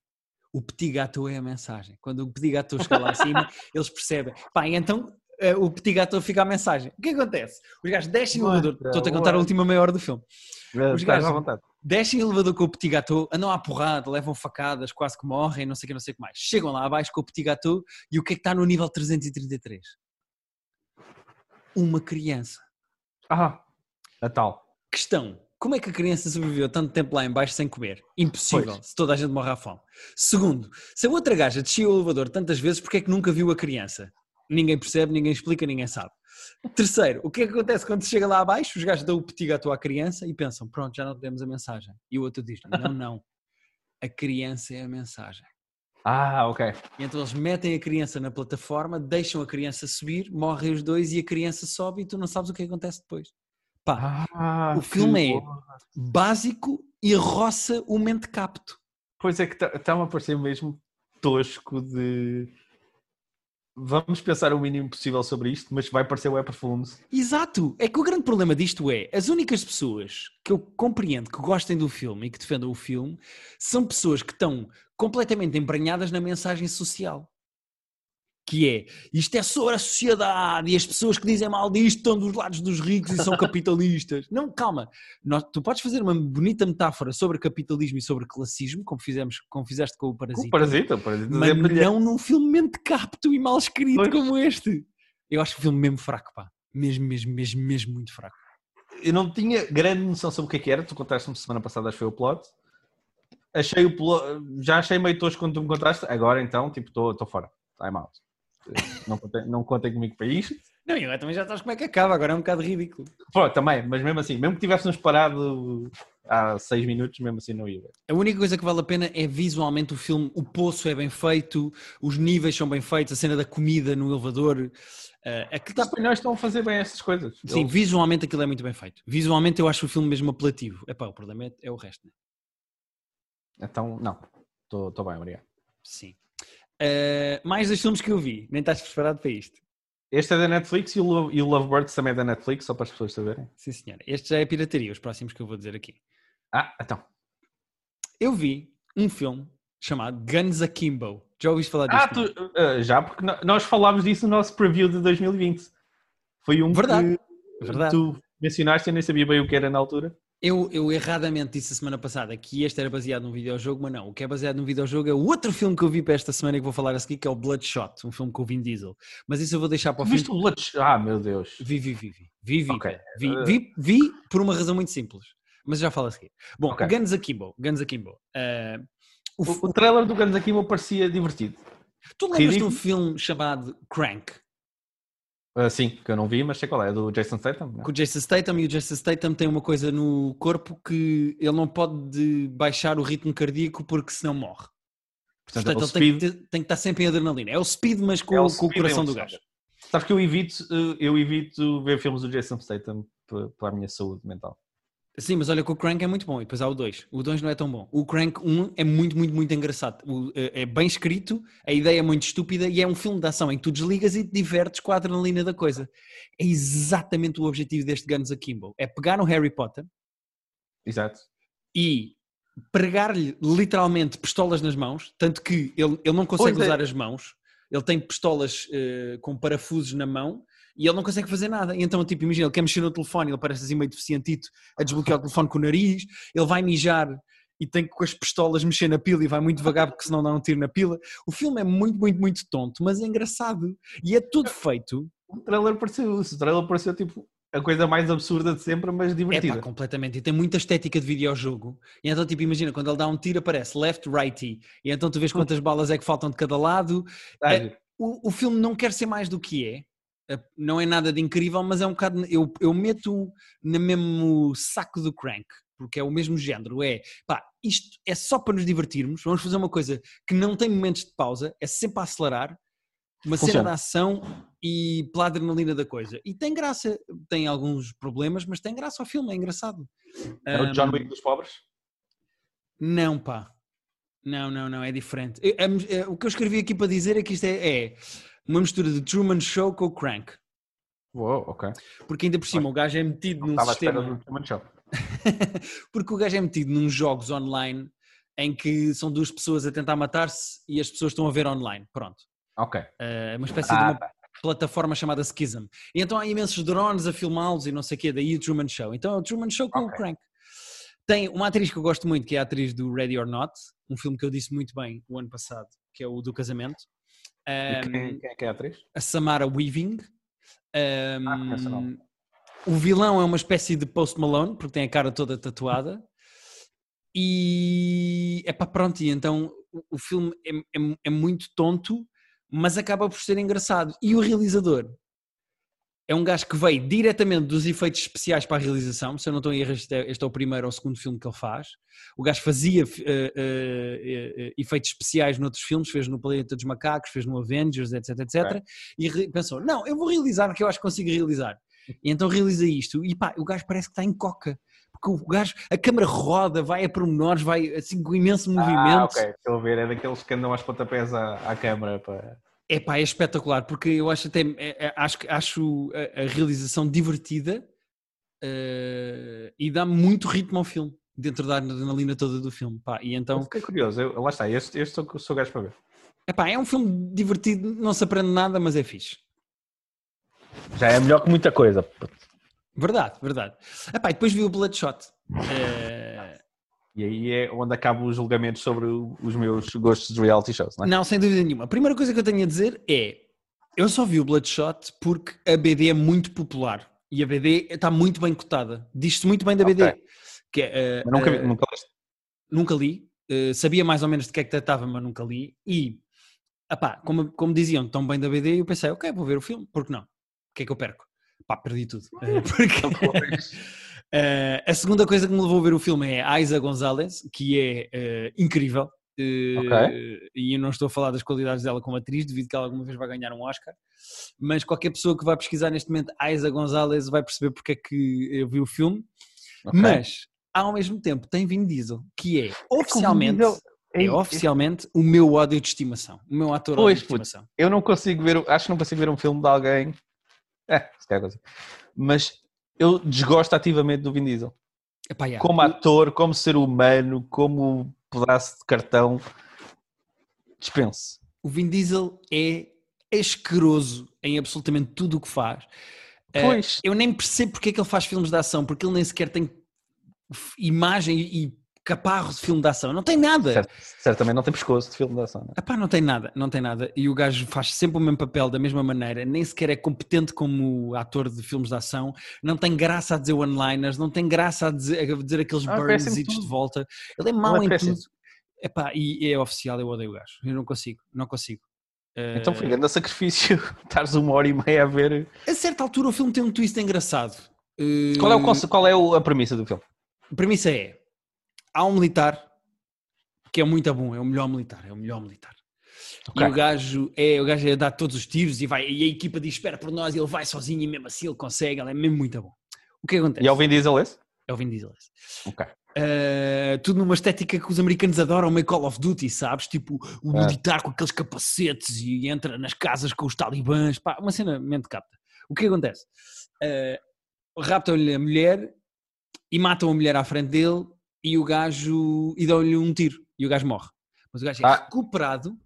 O petit gâteau é a mensagem. Quando o petit gâteau chega lá acima, eles percebem. Pá, então eh, o petit gâteau fica a mensagem. O que acontece? Os gajos descem o elevador. Estou-te a contar a última meia hora do filme. Os gajos- gajos à vontade. Descem o elevador com o petit gâteau, andam à porrada, levam facadas, quase que morrem, não sei o que, não sei o que mais. Chegam lá abaixo com o petit gâteau e o que é que está no nível 333? Uma criança. Ah, Natal. Questão. Como é que a criança sobreviveu tanto tempo lá em baixo sem comer? Impossível, Pois. se toda a gente morre à fome. Segundo, se a outra gaja descia o elevador tantas vezes, porque é que nunca viu a criança? Ninguém percebe, ninguém explica, ninguém sabe. Terceiro, o que é que acontece quando chega lá abaixo? Os gajos dão o gâteau à criança e pensam, pronto, já não temos a mensagem. E o outro diz, não, não, a criança é a mensagem. Ah, ok. E então eles metem a criança na plataforma, deixam a criança subir, morrem os dois e a criança sobe e tu não sabes o que acontece depois. Pá, Ah, O filme é- boa. básico e roça o mente capto. Pois é que está-me a parecer mesmo tosco de. Vamos pensar o mínimo possível sobre isto, mas vai parecer o profundo. Exato! É que o grande problema disto é, as únicas pessoas que eu compreendo que gostem do filme e que defendam o filme são pessoas que estão completamente embranhadas na mensagem social. Que é, isto é sobre a sociedade e as pessoas que dizem mal disto estão dos lados dos ricos e são capitalistas. Não, calma. Nós- tu podes fazer uma bonita metáfora sobre capitalismo e sobre classismo, como, fizemos, como fizeste com o Parasita. O parasita, o parasita Mas é não num filme mente capto e mal escrito Pois. como este. Eu acho o filme mesmo fraco, pá. Mesmo, mesmo, mesmo, mesmo muito fraco. Eu não tinha grande noção sobre o que é que era. Tu contaste-me semana passada, acho que foi o plot. Achei o plot, já achei meio tosco quando tu me contaste. Agora então, tipo, estou fora. Time out. Não contem, não contem comigo para isto. Não, e agora também já sabes como é que acaba, agora é um bocado ridículo. Pô, também, mas mesmo assim, mesmo que tivéssemos parado há seis minutos, mesmo assim não ia ver. A única coisa que vale a pena é visualmente o filme, o poço é bem feito, os níveis são bem feitos, a cena da comida no elevador. eh, aquilo Os espanhóis estão a fazer bem essas coisas. Sim, Eles- visualmente aquilo é muito bem feito. Visualmente eu acho o filme mesmo apelativo. Epá, o problema é, é o resto, né? Então, não. Estou bem, obrigado. Sim. Eh, mais dois filmes que eu vi, nem estás preparado para isto. Este é da Netflix e o, Love, e o Lovebirds também é da Netflix, só para as pessoas saberem. Sim, senhora. Este já é pirataria, os próximos que eu vou dizer aqui. Ah, então. Eu vi um filme chamado Guns Akimbo. Já ouviste falar disto? Ah, tu, ah, já, porque nós falámos disso no nosso preview de 2020. Foi um Verdade, que Verdade. tu mencionaste, eu nem sabia bem o que era na altura. Eu, eu erradamente disse a semana passada que este era baseado num videojogo, mas não. O que é baseado num videojogo é o outro filme que eu vi para esta semana e que vou falar a seguir, que é o Bloodshot, um filme com o Vin Diesel. Mas isso eu vou deixar para o fim. Viste o Bloodshot? Ah, meu Deus. Vi, vi, vi, vi. Vi, vi, Ok. cara. vi, vi, vi por uma razão muito simples. Mas já falo a seguir. Bom, Ok. Guns Akimbo. Guns Akimbo. Eh, o, O, o trailer do Guns Akimbo parecia divertido. tu lembras de um ridículo. filme chamado Crank? Ah, sim, que eu não vi, mas sei qual é. É do Jason Statham? não? Com o Jason Statham e o Jason Statham tem uma coisa no corpo que ele não pode baixar o ritmo cardíaco porque senão morre. Portanto, Portanto, é ele tem que, Speed. ter- tem que estar sempre em adrenalina. É o speed, mas com, É o com o Speed coração em do gajo. Sabes que eu evito, eh, eu evito ver filmes do Jason Statham pela minha saúde mental. Sim, mas olha que o Crank é muito bom e depois há o 2. O 2 não é tão bom. O Crank 1 é muito, muito, muito engraçado. O- é é bem escrito, a ideia é muito estúpida e é um filme de ação em que tu desligas e te divertes com a adrenalina da coisa. É exatamente o objetivo deste Guns Akimbo. É pegar no Harry Potter Exato. e pregar-lhe literalmente pistolas nas mãos, tanto que ele, ele não consegue Pois é. usar as mãos, ele tem pistolas eh, com parafusos na mão e ele não consegue fazer nada. E então, tipo, imagina, ele quer mexer no telefone, ele parece assim meio deficientito a desbloquear o telefone com o nariz, ele vai mijar e tem que com as pistolas mexer na pila e vai muito devagar porque senão dá um tiro na pila. O filme é muito, muito, muito tonto, mas é engraçado. E é tudo feito O trailer pareceu isso. O trailer pareceu tipo a coisa mais absurda de sempre, mas É divertida. pá, completamente. E tem muita estética de videojogo. E então, tipo, imagina, quando ele dá um tiro, aparece left, righty. E então tu vês quantas balas é que faltam de cada lado. É- O, o filme não quer ser mais do que é. Não é nada de incrível, mas é um bocado. Eu, eu meto no mesmo saco do crank, porque é o mesmo género. É pá, isto é só para nos divertirmos. Vamos fazer uma coisa que não tem momentos de pausa, é sempre a acelerar. Uma cena Funciona. de ação e pela adrenalina da coisa. E tem graça, tem alguns problemas, mas tem graça ao filme, é engraçado. É o John Wick dos pobres? não, pá. Não, não, não, é diferente. Eu- é- é- o que eu escrevi aqui para dizer é que isto é, é uma mistura de Truman Show com o Crank. Uou, ok. Porque ainda por cima o gajo é metido Não num estava sistema. do Truman Show. porque o gajo é metido num jogos online em que são duas pessoas a tentar matar-se e as pessoas estão a ver online. Pronto. Ok. É uma espécie de Ah, uma plataforma chamada Schism. E então há imensos drones a filmá-los e não sei o quê, daí o Truman Show. Então é o Truman Show com o Ok. Crank. Tem uma atriz que eu gosto muito, que é a atriz do Ready or Not, um filme que eu disse muito bem o ano passado, que é o do casamento. Um, quem, quem é que é a atriz? a Samara Weaving. Um, Ah, conheço o nome. o vilão é uma espécie de Post Malone, porque tem a cara toda tatuada. E é para pronto, e então o, o filme é, é- é muito tonto, mas acaba por ser engraçado. E o realizador é um gajo que veio diretamente dos efeitos especiais para a realização. Se eu não estou em erro, este é, este é o primeiro ou o segundo filme que ele faz. O gajo fazia eh, eh, eh, efeitos especiais noutros filmes, fez no Planeta dos Macacos, fez no Avengers, etc, etc. Ok. E pensou: não, eu vou realizar o que eu acho que consigo realizar. E então realiza isto. E pá, o gajo parece que está em coca. Porque o gajo, a câmara roda, vai a pormenores, vai assim com imenso movimento. Ah, ok. Estou a ver. É daqueles que andam aos pontapés à, à câmara para... É pá, é espetacular, porque eu acho até é- é- acho, acho a, a realização divertida eh, e dá muito ritmo ao filme, dentro da adrenalina toda do filme. Pá, e Eu então, fiquei curioso. Eu, lá está. Este, este sou, sou gajo para ver. é pá, é um filme divertido, não se aprende nada, mas é fixe. Já é melhor que muita coisa. Verdade, verdade. Epá, e depois vi o Bloodshot. Eh, E aí é onde acabam os julgamentos sobre os meus gostos de reality shows, não é? não, sem dúvida nenhuma. A primeira coisa que eu tenho a dizer é: eu só vi o Bloodshot porque a BD é muito popular e a BD está muito bem cotada. Diz-se muito bem da BD. Ok. Que é, Mas nunca, vi- eh, nunca nunca li, eh, sabia mais ou menos de que é que tratava, mas nunca li. E, epá, como, como diziam tão bem da BD, eu pensei, ok, vou ver o filme, por que não? O que é que eu perco? Pá, perdi tudo. Eh, porque... Eh, a segunda coisa que me levou a ver o filme é a Isa Gonzalez, que é eh, incrível. eh, Ok. E eu não estou a falar das qualidades dela como atriz, devido que ela alguma vez vai ganhar um Oscar. Mas qualquer pessoa que vai pesquisar neste momento a Isa Gonzalez vai perceber porque é que eu vi o filme. Ok. Mas, ao mesmo tempo, tem Vin Diesel, que é oficialmente, Diesel- é oficialmente o meu ódio de estimação. O meu ator Pois, ódio de estimação. Eu não consigo ver, acho que não consigo ver um filme de alguém. É, se calhar consigo. Mas eu desgosto ativamente do Vin Diesel. Epá, yeah. Como ator, como ser humano, como pedaço de cartão. Dispense. O Vin Diesel é asqueroso em absolutamente tudo o que faz. Eh, Pois. eu nem percebo porque é que ele faz filmes de ação, porque ele nem sequer tem imagem e caparro de filme de ação. Não tem nada. Certo- certamente não tem pescoço de filme de ação. Né? Epá, não tem nada, não tem nada. E o gajo faz sempre o mesmo papel da mesma maneira, nem sequer é competente como ator de filmes de ação, não tem graça a dizer one-liners, não tem graça a dizer, a dizer aqueles Ah, burns de volta. Ele é mau Ele é em tudo. Epá, e é oficial, eu odeio o gajo. Eu não consigo, não consigo. Eh, Então foi grande sacrifício. Estares uma hora e meia a ver. A certa altura o filme tem um twist engraçado. Eh, Qual é, o, conce- qual é a premissa do filme? A premissa é: há um militar que é muito bom, é o melhor militar, é o melhor militar. Ok. E o gajo é o gajo é dar todos os tiros e vai e a equipa diz espera por nós e ele vai sozinho e mesmo assim ele consegue, ele é mesmo muito bom. O que acontece? E é o Vin Diesel esse? É o Vin Diesel. esse. Ok. Uh, tudo numa estética que os americanos adoram, meio Call of Duty, sabes? Tipo, o É. militar com aqueles capacetes e entra nas casas com os talibãs, pá, uma cena mente capta. O que acontece? Uh, Raptam-lhe a mulher e matam a mulher à frente dele e o gajo e dão-lhe um tiro e o gajo morre. Mas o gajo é Ah. recuperado,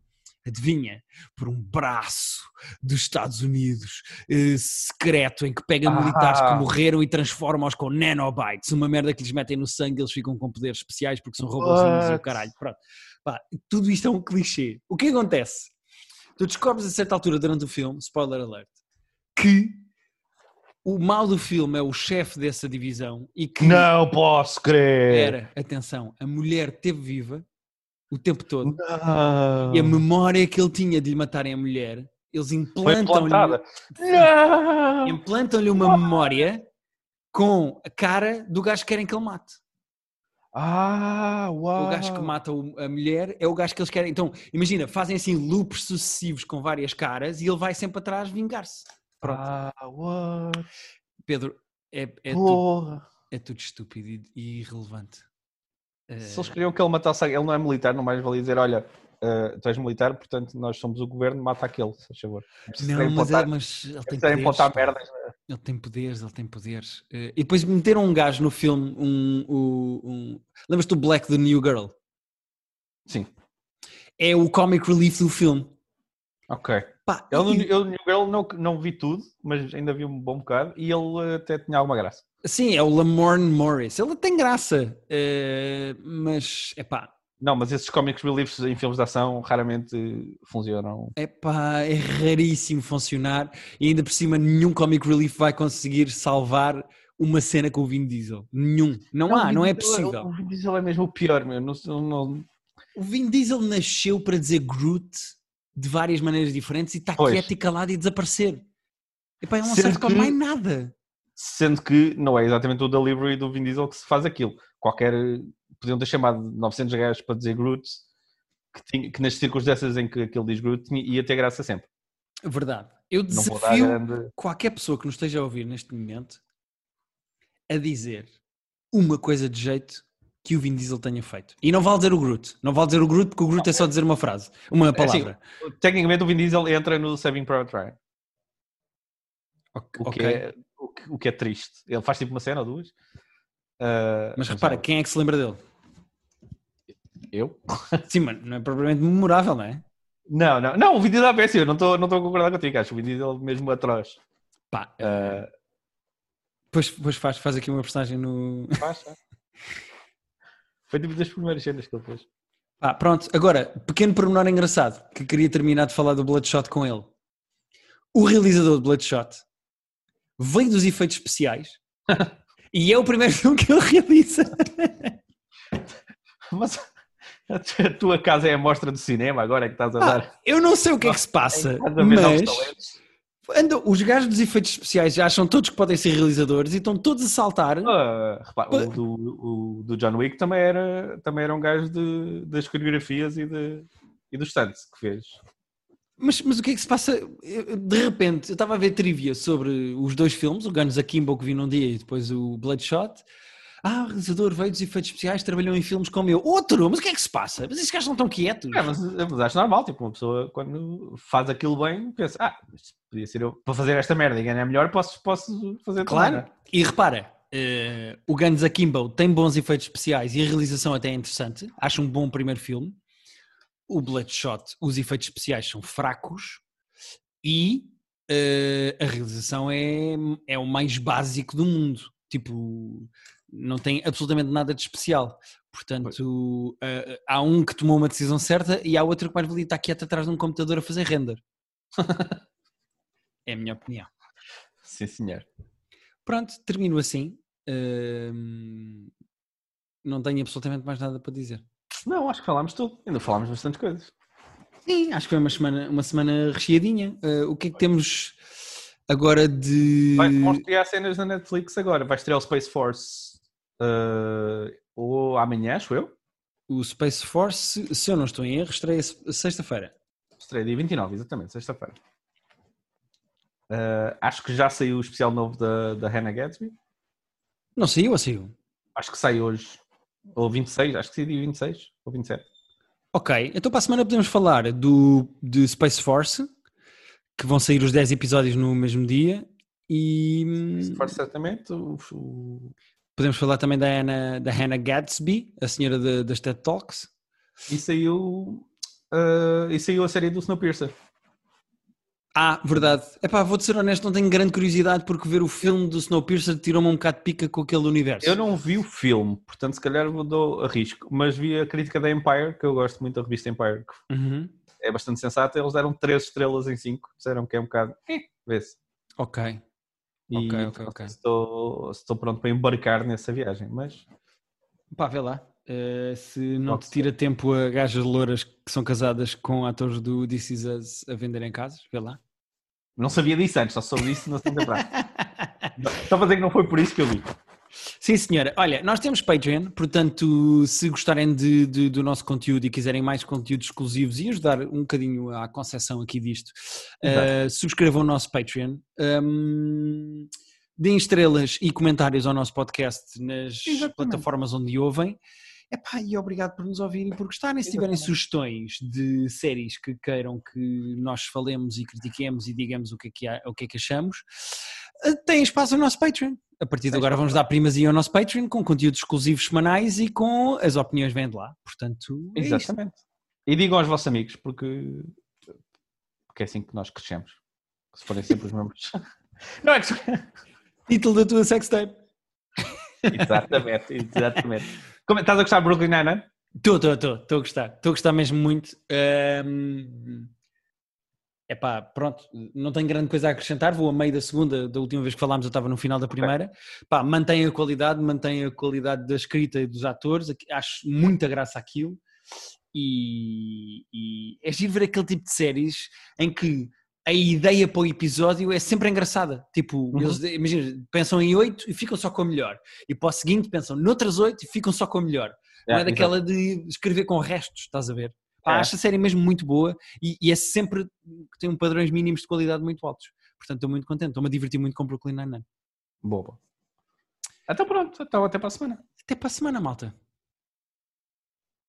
adivinha, por um braço dos Estados Unidos eh, secreto em que pega Ah. militares que morreram e transforma-os com nanobytes, uma merda que lhes metem no sangue, eles ficam com poderes especiais porque são robozinhos e o caralho. Pronto. Pá, tudo isto é um clichê. O que acontece? Tu descobres a certa altura durante o filme, spoiler alert, que o mal do filme é o chefe dessa divisão e que Não posso crer. era, atenção, a mulher teve viva o tempo todo Não. e a memória que ele tinha de lhe matarem a mulher, eles implantam-lhe implantada. Não. implantam-lhe uma memória com a cara do gajo que querem que ele mate. Ah, uau. O gajo que mata a mulher é o gajo que eles querem. Então, imagina, fazem assim loops sucessivos com várias caras e ele vai sempre atrás vingar-se. Pronto. Ah, what? Pedro, é, é, tudo, é tudo estúpido e, e irrelevante. Eh, Se eles queriam que ele matasse ele não é militar, não mais valia dizer, olha, eh, tu és militar, portanto nós somos o governo, mata aquele, se faz favor. não, mas, é, mas ele tem poderes. merdas. né? Ele tem poderes, ele tem poderes. Eh, e depois meteram um gajo no filme, um. um, um... Lembras-te do Black the New Girl? Sim, É o comic relief do filme. ok. Pá, Eu, e- eu, Girl não, não vi tudo, mas ainda vi um bom bocado e ele eh, até tinha alguma graça. Sim, é o Lamorne Morris. Ele tem graça, eh, mas é pá, Não, mas esses comics reliefs em filmes de ação raramente funcionam. é pá, é raríssimo funcionar e ainda por cima nenhum comic relief vai conseguir salvar uma cena com o Vin Diesel. Nenhum. Não, há, o Vin não é Diesel possível. O Vin Diesel é mesmo o pior, meu. Não, não, não- O Vin Diesel nasceu para dizer Groot de várias maneiras diferentes e está Pois. quieto e calado e desaparecer. Epá, um Sendo serve para que- mais nada. Sendo que não é exatamente o delivery do Vin Diesel que se faz aquilo. Qualquer. Podiam ter chamado 900 gajos para dizer Groot, que, tinha- que nas circunstâncias em que aquele diz Groot ia ter graça sempre. Verdade. Eu Não desafio grande. qualquer pessoa que nos esteja a ouvir neste momento a dizer uma coisa de jeito que o Vin Diesel tenha feito. E não vale dizer o Groot. Não vale dizer o Groot porque o Groot é só dizer uma frase, uma assim, palavra. Tecnicamente, o Vin Diesel entra no Saving Private Ryan. O, que é, o, que, o que é triste. Ele faz tipo uma cena ou duas. Ah, Mas repara, não. quem é que se lembra dele? Eu? Sim, mano, não é propriamente memorável, não é? Não, não, não, o Vin Diesel é péssimo. Eu não estou não estou a concordar contigo. Acho o Vin Diesel mesmo atroz. Pá, Ah, depois, depois faz, faz aqui uma personagem no. faz, faz. Foi tipo das primeiras cenas que ele fez. Ah, pronto. Agora, pequeno pormenor engraçado, que queria terminar de falar do Bloodshot com ele. O realizador do Bloodshot veio dos efeitos especiais e é o primeiro filme que ele realiza. Mas a tua casa é a mostra do cinema agora é que estás a dar. Ah, eu não sei o que é que se passa, mas. Andam, os gajos dos efeitos especiais já acham todos que podem ser realizadores e estão todos a saltar. Ah, repara, Pa- o, do, o do John Wick também era, também era um gajo de, das coreografias e, de, e dos stunts que fez. Mas, mas o que é que se passa? Eu- De repente, eu estava a ver trivia sobre os dois filmes, o Guns Akimbo que vi num dia e depois o Bloodshot. Ah, o realizador veio dos efeitos especiais, trabalhou em filmes como eu. Outro, mas o que é que se passa? Mas esses gajos não estão quietos. É, mas, mas acho normal, tipo, uma pessoa quando faz aquilo bem pensa, ah, isto podia ser eu para fazer esta merda e ganhar melhor, posso, posso fazer também, Claro. E repara, eh, o Guns Akimbo tem bons efeitos especiais e a realização até é interessante. Acho um bom primeiro filme. O Bloodshot, os efeitos especiais são fracos e eh, a realização é, é o mais básico do mundo. Tipo, não tem absolutamente nada de especial. Portanto, uh, há um que tomou uma decisão certa e há outro que mais valia estar quieto atrás de um computador a fazer render. é a minha opinião. Sim, senhor. Pronto, termino assim. Uh, não tenho absolutamente mais nada para dizer. Não, acho que falámos tudo. Ainda falámos bastante coisas. Sim, acho que foi uma semana, uma semana recheadinha. Uh, o que é que temos agora de. Vai, vamos criar cenas na Netflix agora. Vai estrear o Space Force uh, ou amanhã, acho eu. O Space Force, se eu não estou em erro, estreia sexta-feira. Estreia dia 29, exatamente, sexta-feira. Uh, acho que já saiu o especial novo da, da Hannah Gatsby. Não saiu ou saiu? Acho que sai hoje. Ou 26, acho que saiu dia 26 ou 27. Ok, então para a semana podemos falar do, de Space Force, que vão sair os 10 episódios no mesmo dia. E. Space Force, certamente. O, o... Podemos falar também da Hannah, da Hannah Gatsby, a senhora de, das TED Talks. E saiu, uh, e saiu a série do Snowpiercer. Ah, verdade. Epá, vou-te ser honesto, não tenho grande curiosidade porque ver o filme do Snowpiercer tirou-me um bocado de pica com aquele universo. Eu não vi o filme, portanto se calhar vou dou a risco, mas vi a crítica da Empire, que eu gosto muito da revista Empire, que uhum. é bastante sensata, eles deram 3 estrelas em 5, disseram que é um bocado, eh, vê-se. Ok. E ok, ok, ok. Estou, estou pronto para embarcar nessa viagem, mas... Pá, vê lá. Uh, se não te tira tempo a gajas louras que são casadas com atores do This Is Us a venderem casas, vê lá. Não sabia disso antes, só soube disso na segunda praça. Só para dizer que não foi por isso que eu vi. Sim, senhora. Olha, nós temos Patreon, portanto, se gostarem de, de, do nosso conteúdo e quiserem mais conteúdos exclusivos e ajudar um bocadinho à concessão aqui disto, uh, subscrevam o nosso Patreon. Um, deem estrelas e comentários ao nosso podcast nas Exatamente. plataformas onde ouvem. Epá, e obrigado por nos ouvirem e por gostarem. Se tiverem sugestões de séries que queiram que nós falemos e critiquemos e digamos o que é que, há, o que, é que achamos, eh, têm espaço no nosso Patreon. A partir de agora vamos dar primazia ao nosso Patreon com conteúdos exclusivos semanais e com as opiniões vêm de lá. Portanto, é Exatamente. Isto. E digam aos vossos amigos, porque, porque é assim que nós crescemos. Se forem sempre os membros. Não é que... Título da tua sextape. exatamente, exatamente. Como, estás a gostar de Brooklyn Nine-Nine? Estou, estou, estou. Estou a gostar. Estou a gostar mesmo muito. Um... Epá, pronto, não tenho grande coisa a acrescentar, vou a meio da segunda, da última vez que falámos eu estava no final da primeira. Okay. Pá, mantém a qualidade, mantém a qualidade da escrita e dos atores, acho muita graça aquilo. E, e é giro ver aquele tipo de séries em que a ideia para o episódio é sempre engraçada. Tipo, uhum. eles imagina, pensam em oito e ficam só com a melhor. E para o seguinte pensam noutras oito e ficam só com a melhor. É, não é daquela exatamente. de escrever com restos, estás a ver? Pá, é. Acho a série mesmo muito boa e, e é sempre que tem um padrões mínimos de qualidade muito altos. Portanto, estou muito contente. Estou-me a divertir muito com Brooklyn Nine-Nine. Boa. Então pronto, então até para a semana. Até para a semana, malta.